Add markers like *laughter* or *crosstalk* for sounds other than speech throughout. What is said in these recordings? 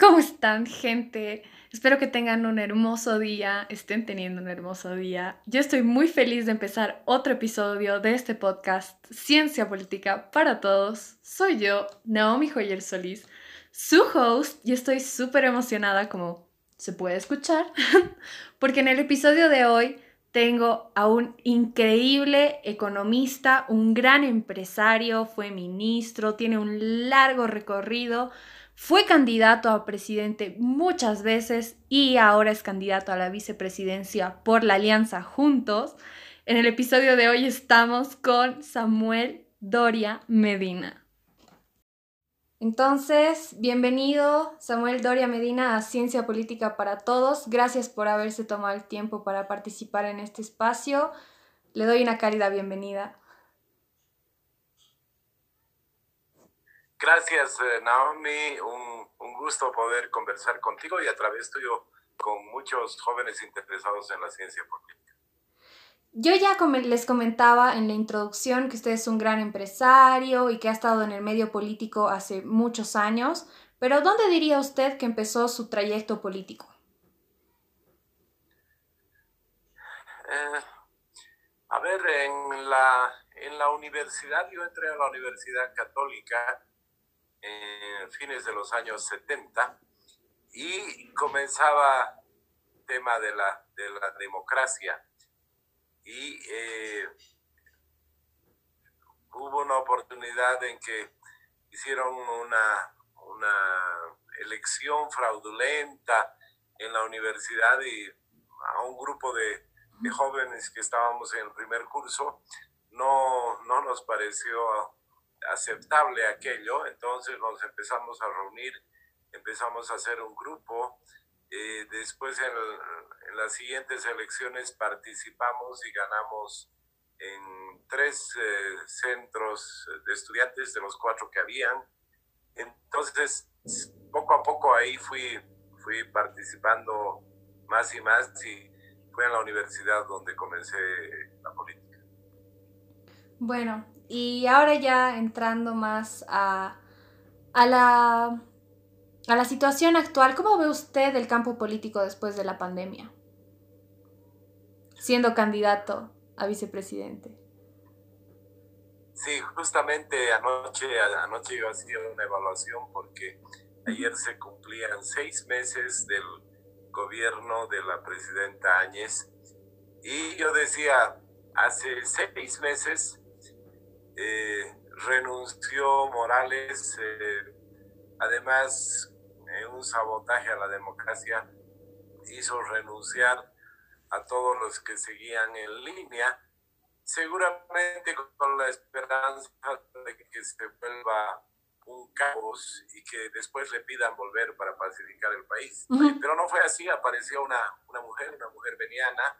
¿Cómo están, gente? Espero que tengan un hermoso día, estén teniendo un hermoso día. Yo estoy muy feliz de empezar otro episodio de este podcast Ciencia Política para Todos. Soy yo, Naomi Joyer Solís, su host, y estoy súper emocionada, como se puede escuchar, *laughs* porque en el episodio de hoy tengo a un increíble economista, un gran empresario, fue ministro, tiene un largo recorrido fue candidato a presidente muchas veces y ahora es candidato a la vicepresidencia por la Alianza Juntos. En el episodio de hoy estamos con Samuel Doria Medina. Entonces, bienvenido Samuel Doria Medina a Ciencia Política para Todos. Gracias por haberse tomado el tiempo para participar en este espacio. Le doy una cálida bienvenida. Gracias, eh, Naomi. Un, un, gusto poder conversar contigo y a través tuyo con muchos jóvenes interesados en la ciencia política. Yo ya les comentaba en la introducción que usted es un gran empresario y que ha estado en el medio político hace muchos años, pero ¿dónde diría usted que empezó su trayecto político? Eh, a ver, en la, en la universidad, yo entré a la Universidad Católica en fines de los años 70 y comenzaba el tema de la, de la democracia. Y eh, hubo una oportunidad en que hicieron una, una elección fraudulenta en la universidad y a un grupo de, de jóvenes que estábamos en el primer curso no, no nos pareció aceptable aquello, entonces nos empezamos a reunir, empezamos a hacer un grupo, eh, después en, las siguientes elecciones participamos y ganamos en tres eh, centros de estudiantes de los cuatro que habían. Entonces, poco a poco ahí fui, fui participando más y más y fue en la universidad donde comencé la política. Bueno, y ahora ya entrando más a, la, a la situación actual, ¿cómo ve usted el campo político después de la pandemia? Siendo candidato a vicepresidente. Sí, justamente anoche, anoche yo hacía una evaluación porque ayer se cumplían seis meses del gobierno de la presidenta Áñez y yo decía, hace seis meses eh, renunció Morales, eh, además en un sabotaje a la democracia, hizo renunciar a todos los que seguían en línea, seguramente con la esperanza de que se vuelva un caos y que después le pidan volver para pacificar el país. Pero no fue así, apareció una, una mujer, una mujer veniana,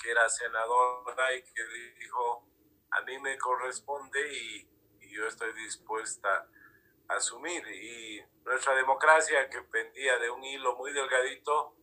que era senadora y que dijo, a mí me corresponde y, yo estoy dispuesta a asumir. Y nuestra democracia, que pendía de un hilo muy delgadito,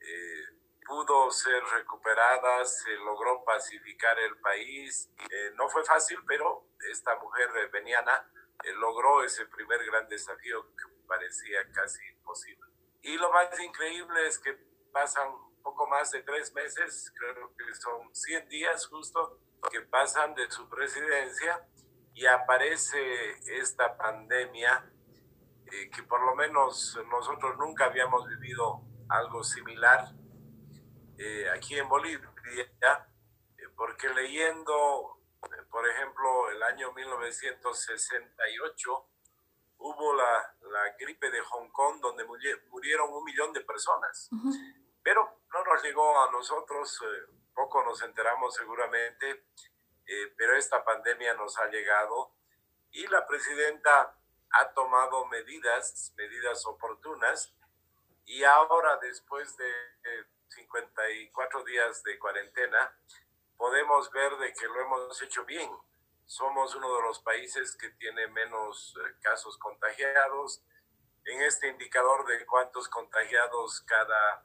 eh, pudo ser recuperada, se logró pacificar el país. Eh, no fue fácil, pero esta mujer veniana eh, logró ese primer gran desafío que parecía casi imposible. Y lo más increíble es que pasan poco más de tres meses, creo que son 100 días justo, que pasan de su presidencia y aparece esta pandemia eh, que por lo menos nosotros nunca habíamos vivido algo similar eh, aquí en Bolivia, eh, porque leyendo, por ejemplo, el año 1968, hubo la, la, gripe de Hong Kong donde murieron un millón de personas, pero no nos llegó a nosotros poco nos enteramos seguramente, eh, pero esta pandemia nos ha llegado y la presidenta ha tomado medidas, medidas oportunas y ahora después de 54 días de cuarentena podemos ver de que lo hemos hecho bien. Somos uno de los países que tiene menos eh, casos contagiados. En este indicador de cuántos contagiados cada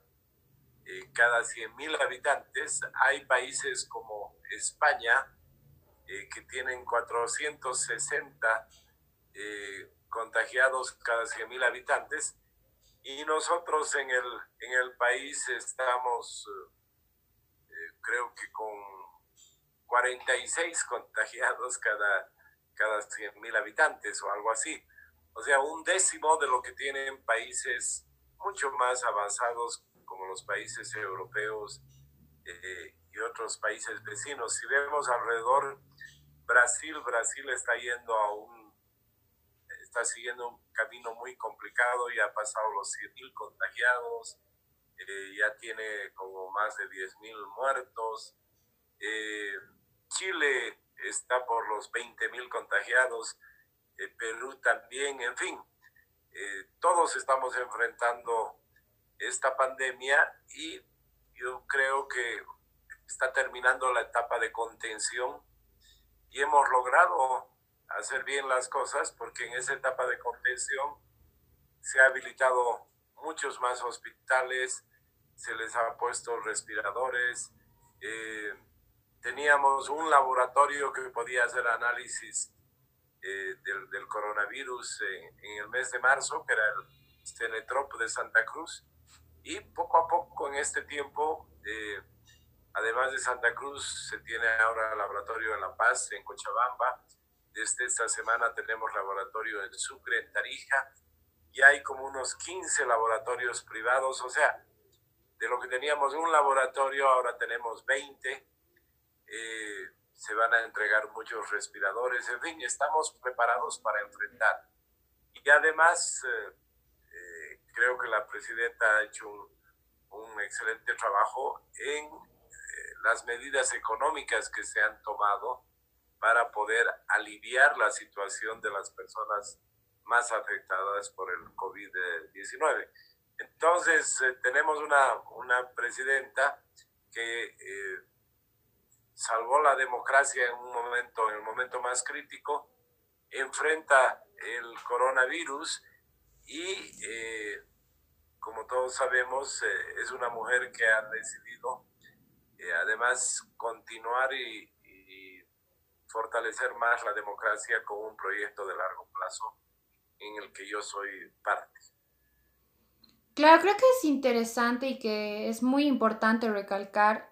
eh, cada 100.000 habitantes. Hay países como España eh, que tienen 460 eh, contagiados cada 100.000 habitantes Y nosotros en el, en el país estamos, eh, creo que con 46 contagiados cada, cada 100 mil habitantes o algo así. O sea, un décimo de lo que tienen países mucho más avanzados como los países europeos eh, y otros países vecinos. Si vemos alrededor, Brasil, Brasil está yendo a un, está siguiendo un camino muy complicado, ya ha pasado los 100 mil contagiados, eh, ya tiene como más de 10 mil muertos. Eh, Chile está por los 20 mil contagiados, Perú también, en fin, todos estamos enfrentando esta pandemia y yo creo que está terminando la etapa de contención y hemos logrado hacer bien las cosas porque en esa etapa de contención se ha habilitado muchos más hospitales, se les ha puesto respiradores, eh, teníamos un laboratorio que podía hacer análisis eh, del, coronavirus en, el mes de marzo, que era el Cenetrop de Santa Cruz, y poco a poco en este tiempo, eh, además de Santa Cruz, se tiene ahora laboratorio en La Paz, en Cochabamba. Desde esta semana tenemos laboratorio en Sucre, en Tarija. Y hay como unos 15 laboratorios privados. O sea, de lo que teníamos un laboratorio, ahora tenemos 20. Eh, se van a entregar muchos respiradores. En fin, estamos preparados para enfrentar. Y además... Eh, creo que la presidenta ha hecho un, excelente trabajo en eh, las medidas económicas que se han tomado para poder aliviar la situación de las personas más afectadas por el COVID-19. Entonces, eh, tenemos una, una, presidenta que eh, salvó la democracia en un momento, en el momento más crítico, enfrenta el coronavirus y como todos sabemos, eh, es una mujer que ha decidido eh, además continuar y, fortalecer más la democracia con un proyecto de largo plazo en el que yo soy parte. Claro, creo que es interesante y que es muy importante recalcar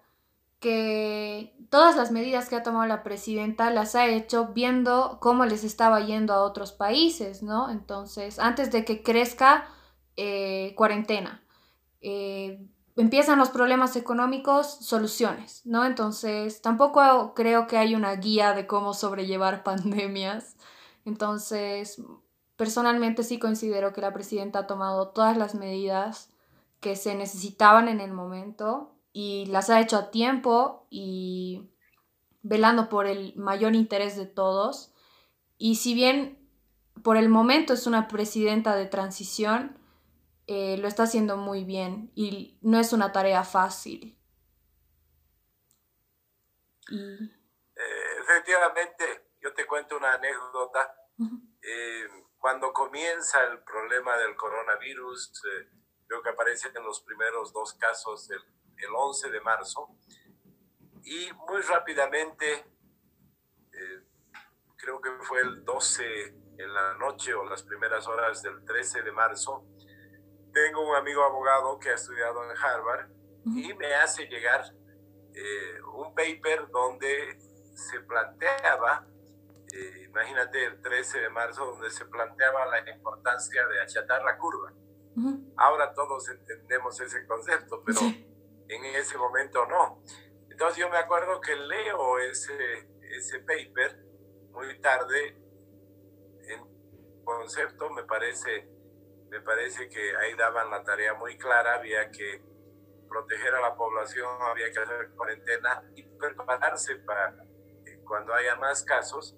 que todas las medidas que ha tomado la presidenta las ha hecho viendo cómo les estaba yendo a otros países, ¿no? Entonces, antes de que crezca eh, cuarentena. Eh, empiezan los problemas económicos, soluciones, ¿no? Entonces, tampoco creo que hay una guía de cómo sobrellevar *laughs* pandemias. Entonces, personalmente sí considero que la presidenta ha tomado todas las medidas que se necesitaban en el momento y las ha hecho a tiempo y velando por el mayor interés de todos. Y si bien por el momento es una presidenta de transición, eh, lo está haciendo muy bien y no es una tarea fácil. Eh, efectivamente, yo te cuento una anécdota. Eh, cuando comienza el problema del coronavirus, creo que aparecen en los primeros dos casos el, el 11 de marzo, y muy rápidamente, creo que fue el 12 en la noche o las primeras horas del 13 de marzo, tengo un amigo abogado que ha estudiado en Harvard y me hace llegar eh, un paper donde se planteaba, eh, imagínate el 13 de marzo, donde se planteaba la importancia de achatar la curva. Ahora todos entendemos ese concepto, pero en ese momento no. Entonces yo me acuerdo que leo ese, ese paper muy tarde en concepto, me parece me parece que ahí daban la tarea muy clara, había que proteger a la población, había que hacer cuarentena y prepararse para cuando haya más casos.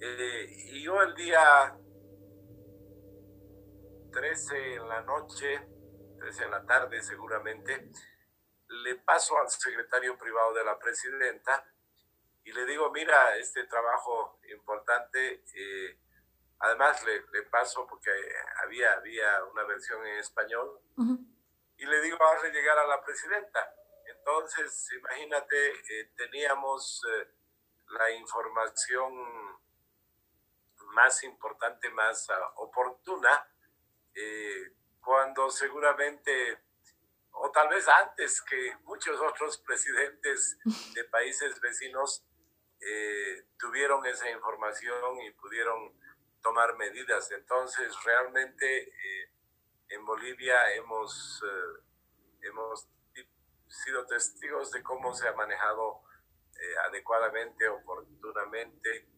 Eh, y yo el día 13 en la noche, 13 en la tarde seguramente, le paso al secretario privado de la presidenta y le digo, mira, este trabajo importante, eh, Además, le, le, paso porque había, había una versión en español y le digo, vamos a llegar a la presidenta. Entonces, imagínate, eh, teníamos eh, la información más importante, más uh, oportuna, cuando seguramente, o tal vez antes que muchos otros presidentes de países vecinos eh, tuvieron esa información y pudieron tomar medidas. Entonces, realmente eh, en Bolivia hemos, eh, hemos sido testigos de cómo se ha manejado adecuadamente, oportunamente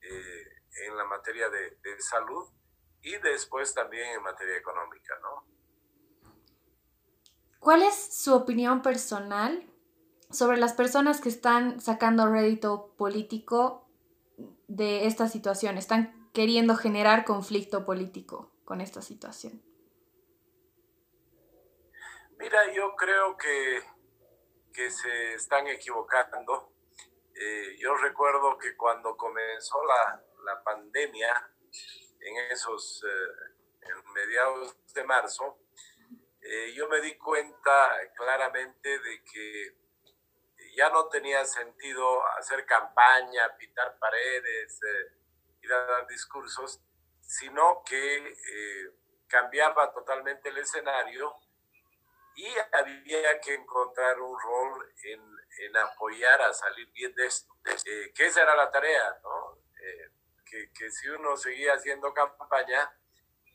en la materia de, de salud y después también en materia económica, ¿no? ¿Cuál es su opinión personal sobre las personas que están sacando rédito político de esta situación? Están queriendo generar conflicto político con esta situación. Mira, yo creo que, que se están equivocando. Eh, yo recuerdo que cuando comenzó la, la pandemia, en esos eh, mediados de marzo, eh, yo me di cuenta claramente de que ya no tenía sentido hacer campaña, pintar paredes, eh, ir a dar discursos, sino que cambiaba totalmente el escenario y había que encontrar un rol en, en apoyar a salir bien de esto, que esa era la tarea, ¿no? que, si uno seguía haciendo campaña,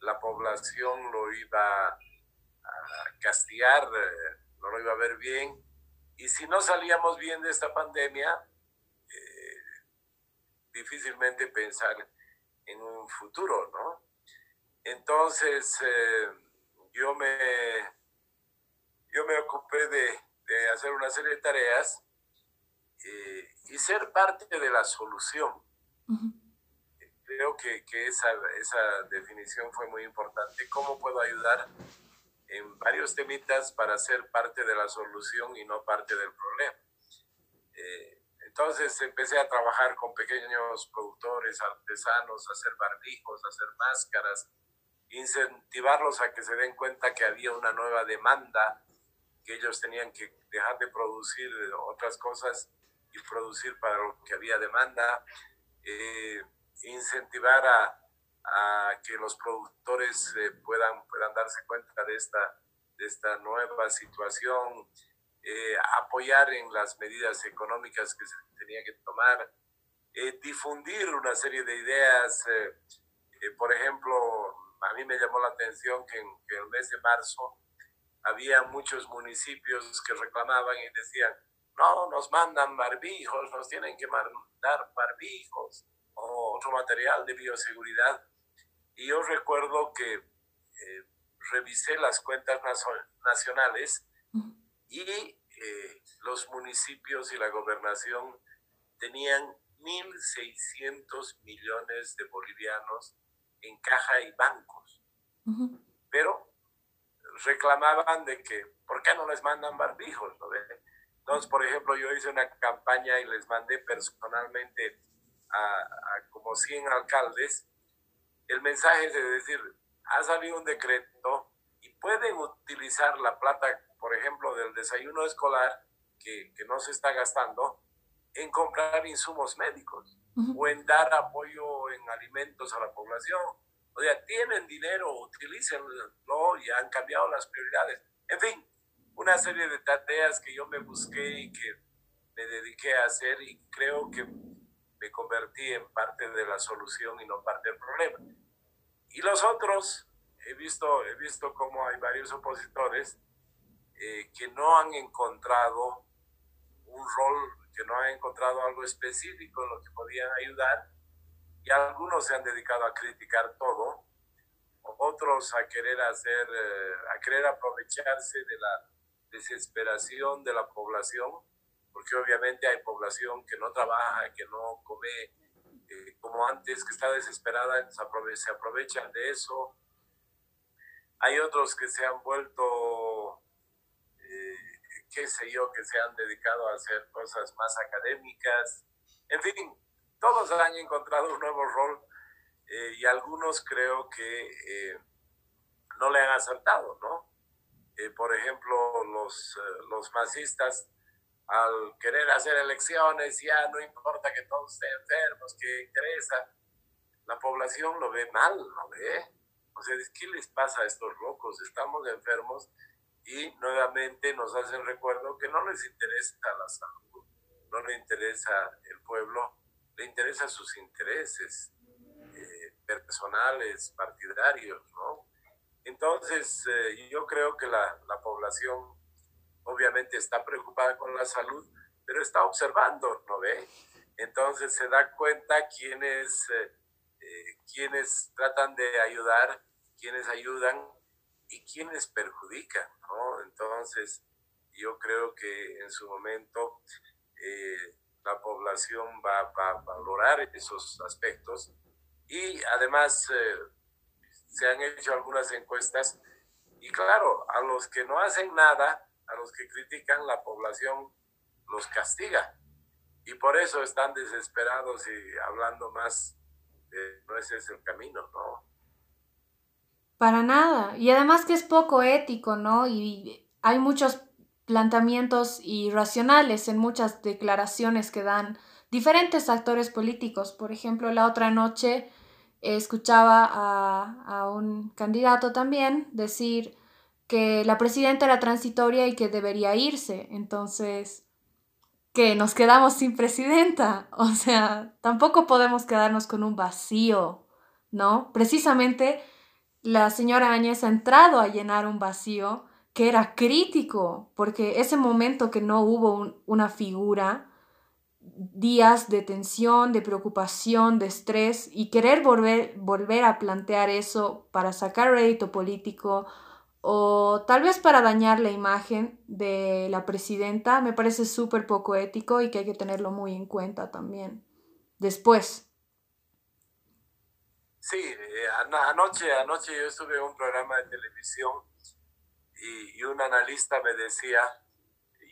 la población lo iba a castigar, eh, no lo iba a ver bien. Y si no salíamos bien de esta pandemia, eh, difícilmente pensar en un futuro, ¿no? Entonces, eh, yo, me, yo me ocupé de, hacer una serie de tareas y ser parte de la solución creo que, que esa, esa, definición fue muy importante. ¿Cómo puedo ayudar en varios temitas para ser parte de la solución y no parte del problema? Eh, entonces empecé a trabajar con pequeños productores, artesanos, hacer barbijos, hacer máscaras, incentivarlos a que se den cuenta que había una nueva demanda, que ellos tenían que dejar de producir otras cosas y producir para lo que había demanda. Eh, incentivar a, que los productores eh, puedan, puedan darse cuenta de esta, de esta nueva situación, eh, apoyar en las medidas económicas que se tenía que tomar, eh, difundir una serie de ideas. por ejemplo, a mí me llamó la atención que en, que el mes de marzo había muchos municipios que reclamaban y decían, no, nos mandan barbijos, nos tienen que mandar barbijos otro material de bioseguridad. Y yo recuerdo que eh, revisé las cuentas nacionales y eh, los municipios y la gobernación tenían 1.600 millones de bolivianos en caja y bancos. Pero reclamaban de que, ¿por qué no les mandan barbijos? Entonces, por ejemplo, yo hice una campaña y les mandé personalmente a, como 100 alcaldes, el mensaje es de decir, ha salido un decreto y pueden utilizar la plata, por ejemplo, del desayuno escolar, que, que no se está gastando, en comprar insumos médicos o en dar apoyo en alimentos a la población. O sea, tienen dinero, utilícenlo y han cambiado las prioridades. En fin, una serie de tareas que yo me busqué y que me dediqué a hacer y creo que me convertí en parte de la solución y no parte del problema. Y los otros, he visto, he visto cómo hay varios opositores eh, que no han encontrado un rol, que no han encontrado algo específico en lo que podían ayudar, y algunos se han dedicado a criticar todo, otros a querer hacer, eh, a querer aprovecharse de la desesperación de la población porque obviamente hay población que no trabaja, que no come eh, como antes, que está desesperada, se aprovechan de eso. Hay otros que se han vuelto, eh, qué sé yo, que se han dedicado a hacer cosas más académicas. En fin, todos han encontrado un nuevo rol eh, y algunos creo que no le han acertado, ¿no? por ejemplo, los, los masistas al querer hacer elecciones, ya no importa que todos estén enfermos, que interesa. La población lo ve mal, ¿no ve? O sea, ¿qué les pasa a estos locos? Estamos enfermos y nuevamente nos hacen recuerdo que no les interesa la salud, no les interesa el pueblo, le interesa sus intereses eh, personales, partidarios, ¿no? Entonces, eh, yo creo que la, la, población obviamente está preocupada con la salud, pero está observando, ¿no ve? Entonces se da cuenta quienes, eh, eh, quienes tratan de ayudar, quienes ayudan y quienes perjudican, ¿no? Entonces, yo creo que en su momento la población va, va, a valorar esos aspectos y además se han hecho algunas encuestas y claro, a los que no hacen nada, a los que critican, la población los castiga. Y por eso están desesperados y hablando más, no ese es el camino, ¿no? Para nada. Y además que es poco ético, ¿no? Y hay muchos planteamientos irracionales en muchas declaraciones que dan diferentes actores políticos. Por ejemplo, la otra noche escuchaba a, un candidato también decir que la presidenta era transitoria y que debería irse. Entonces, que nos quedamos sin presidenta. *laughs* O sea, tampoco podemos quedarnos con un vacío, ¿no? Precisamente la señora Áñez ha entrado a llenar un vacío que era crítico, porque ese momento que no hubo una figura, días de tensión, de preocupación, de estrés y querer volver, volver a plantear eso para sacar rédito político o tal vez para dañar la imagen de la presidenta, me parece súper poco ético y que hay que tenerlo muy en cuenta también. Después. Sí, eh, anoche, anoche yo estuve en un programa de televisión y, un analista me decía,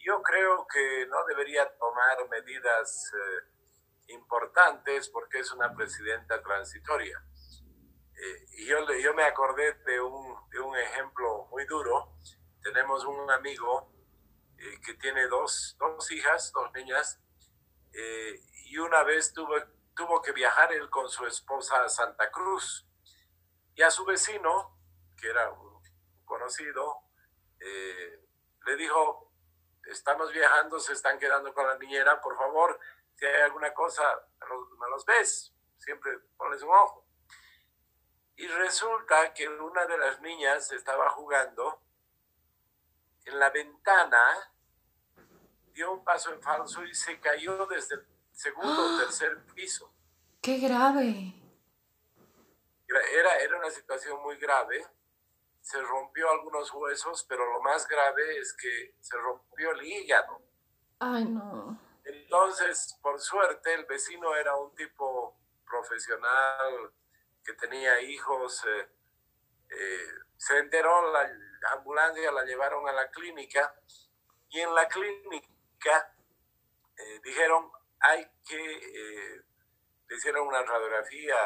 yo creo que no debería tomar medidas eh, importantes porque es una presidenta transitoria. Eh, y yo, yo me acordé de un, de un ejemplo muy duro. Tenemos un amigo eh, que tiene dos, dos hijas, dos niñas, y una vez tuvo, tuvo que viajar él con su esposa a Santa Cruz. Y a su vecino, que era un conocido, le dijo, estamos viajando, se están quedando con la niñera, por favor, si hay alguna cosa, me los, ves, siempre pones un ojo. Y resulta que una de las niñas estaba jugando en la ventana, dio un paso en falso y se cayó desde el segundo o tercer piso. ¡Qué grave! Era, era una situación muy grave se rompió algunos huesos, pero lo más grave es que se rompió el hígado. Ay, no. Entonces, por suerte, el vecino era un tipo profesional que tenía hijos. Eh, eh, se enteró, la ambulancia la llevaron a la clínica y en la clínica eh, dijeron, hay que, le hicieron una radiografía,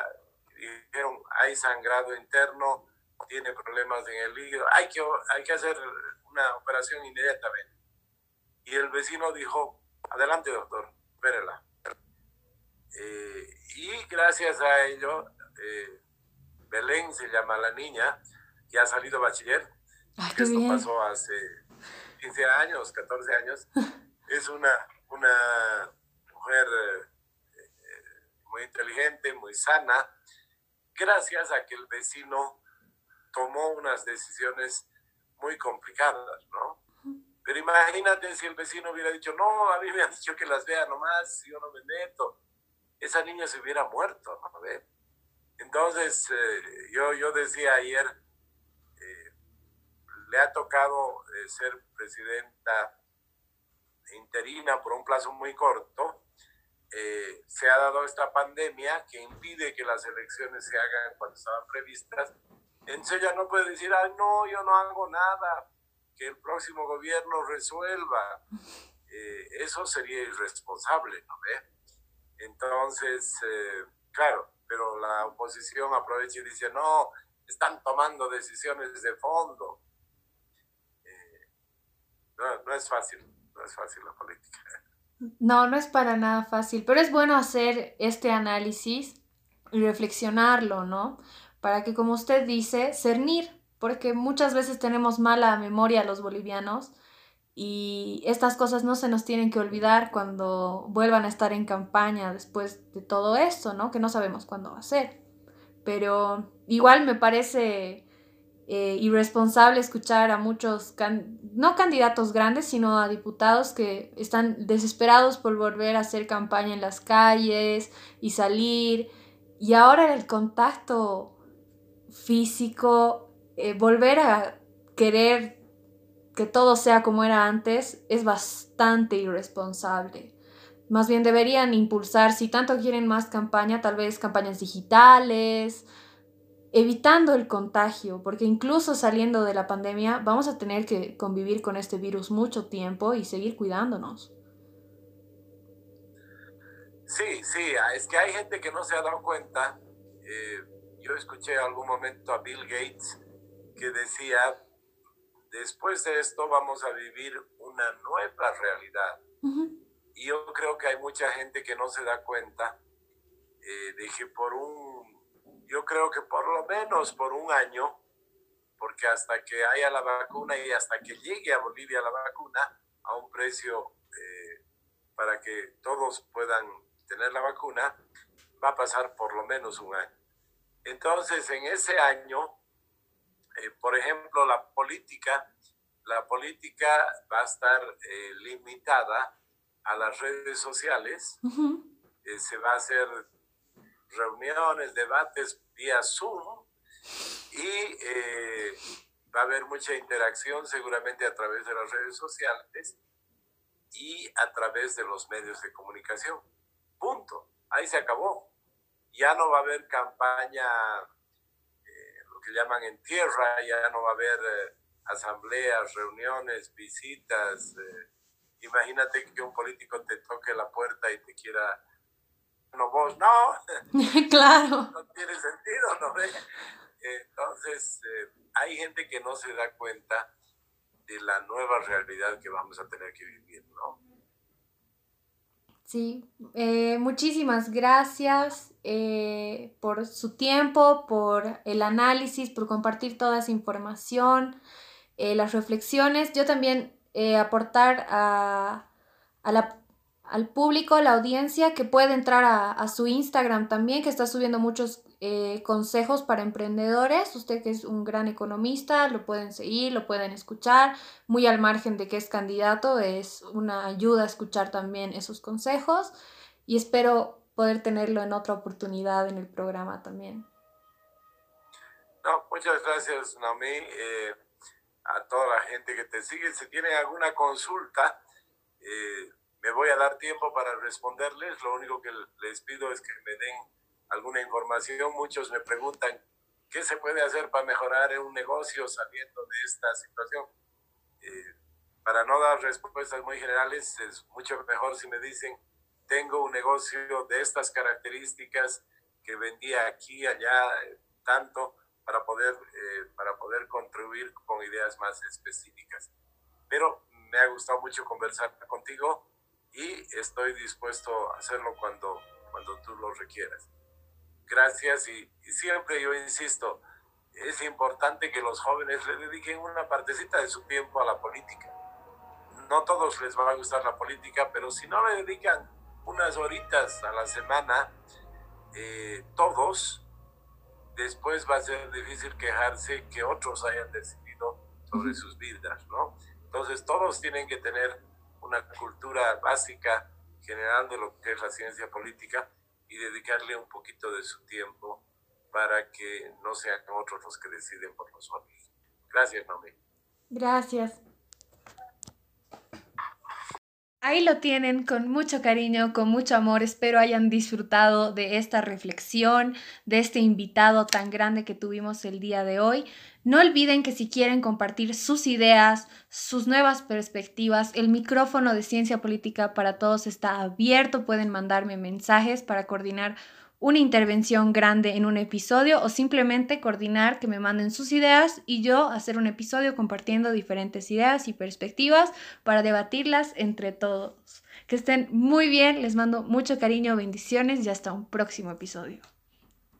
dijeron, hay sangrado interno, tiene problemas en el hígado, hay que, hay que hacer una operación inmediatamente. Y el vecino dijo, adelante doctor, espérela. Eh, y gracias a ello, eh, Belén se llama la niña, ya ha salido bachiller. Esto pasó hace 15 años, 14 años. *laughs* es una, una mujer eh, muy inteligente, muy sana, gracias a que el vecino tomó unas decisiones muy complicadas, ¿no? Pero imagínate si el vecino hubiera dicho, no, a mí me han dicho que las vea nomás, yo no me meto. Esa niña se hubiera muerto, ¿no? Entonces, eh, yo, yo decía ayer, eh, le ha tocado eh, ser presidenta interina por un plazo muy corto. se ha dado esta pandemia que impide que las elecciones se hagan cuando estaban previstas entonces ella no puede decir, ay, no, yo no hago nada, que el próximo gobierno resuelva. Eso sería irresponsable, ¿no ve? Entonces, claro, pero la oposición aprovecha y dice, no, están tomando decisiones de fondo. Eh, no, no es fácil, no es fácil la política. No, no es para nada fácil, pero es bueno hacer este análisis y reflexionarlo, ¿no? para que, como usted dice, cernir, porque muchas veces tenemos mala memoria los bolivianos y estas cosas no se nos tienen que olvidar cuando vuelvan a estar en campaña después de todo esto, ¿no? Que no sabemos cuándo va a ser. Pero igual me parece eh, irresponsable escuchar a muchos, no candidatos grandes, sino a diputados que están desesperados por volver a hacer campaña en las calles y salir. Y ahora el contacto físico, eh, volver a querer que todo sea como era antes es bastante irresponsable. Más bien deberían impulsar, si tanto quieren más campaña, tal vez campañas digitales, evitando el contagio, porque incluso saliendo de la pandemia vamos a tener que convivir con este virus mucho tiempo y seguir cuidándonos. Sí, sí, es que hay gente que no se ha dado cuenta. Eh, yo escuché algún momento a Bill Gates que decía, después de esto vamos a vivir una nueva realidad. Y yo creo que hay mucha gente que no se da cuenta eh, de que por un, yo creo que por lo menos por un año, porque hasta que haya la vacuna y hasta que llegue a Bolivia la vacuna a un precio eh, para que todos puedan tener la vacuna, va a pasar por lo menos un año. Entonces, en ese año, eh, por ejemplo, la política, la política va a estar eh, limitada a las redes sociales. Eh, se va a hacer reuniones, debates vía Zoom y va a haber mucha interacción seguramente a través de las redes sociales y a través de los medios de comunicación. Punto. Ahí se acabó. Ya no va a haber campaña que llaman en tierra, ya no va a haber eh, asambleas, reuniones, visitas. Eh, imagínate que un político te toque la puerta y te quiera, no vos, no. *laughs* claro. no tiene sentido, ¿no? Entonces, eh, hay gente que no se da cuenta de la nueva realidad que vamos a tener que vivir, ¿no? Sí, eh, muchísimas gracias eh, por su tiempo, por el análisis, por compartir toda esa información, eh, las reflexiones. Yo también aportar a, a la al público, a la audiencia, que puede entrar a, su Instagram también, que está subiendo muchos eh, consejos para emprendedores. Usted que es un gran economista, lo pueden seguir, lo pueden escuchar, muy al margen de que es candidato, es una ayuda a escuchar también esos consejos y espero poder tenerlo en otra oportunidad en el programa también. No, muchas gracias, Naomi, eh, a toda la gente que te sigue. Si tienen alguna consulta, eh, me voy a dar tiempo para responderles. Lo único que les pido es que me den alguna información. Muchos me preguntan qué se puede hacer para mejorar un negocio saliendo de esta situación. Eh, para no dar respuestas muy generales, es mucho mejor si me dicen, tengo un negocio de estas características que vendía aquí, allá, eh, tanto, para poder, eh, para poder contribuir con ideas más específicas. Pero me ha gustado mucho conversar contigo y estoy dispuesto a hacerlo cuando, cuando tú lo requieras. Gracias y, siempre yo insisto, es importante que los jóvenes le dediquen una partecita de su tiempo a la política. No todos les va a gustar la política, pero si no le dedican unas horitas a la semana, eh, todos, después va a ser difícil quejarse que otros hayan decidido sobre sus vidas, ¿no? Entonces todos tienen que tener una cultura básica general de lo que es la ciencia política y dedicarle un poquito de su tiempo para que no sean otros los que deciden por nosotros. Gracias, Nomi. Gracias. Ahí lo tienen con mucho cariño, con mucho amor. Espero hayan disfrutado de esta reflexión, de este invitado tan grande que tuvimos el día de hoy. No olviden que si quieren compartir sus ideas, sus nuevas perspectivas, el micrófono de Ciencia Política para Todos está abierto. Pueden mandarme mensajes para coordinar una intervención grande en un episodio o simplemente coordinar que me manden sus ideas y yo hacer un episodio compartiendo diferentes ideas y perspectivas para debatirlas entre todos. Que estén muy bien, les mando mucho cariño, bendiciones y hasta un próximo episodio.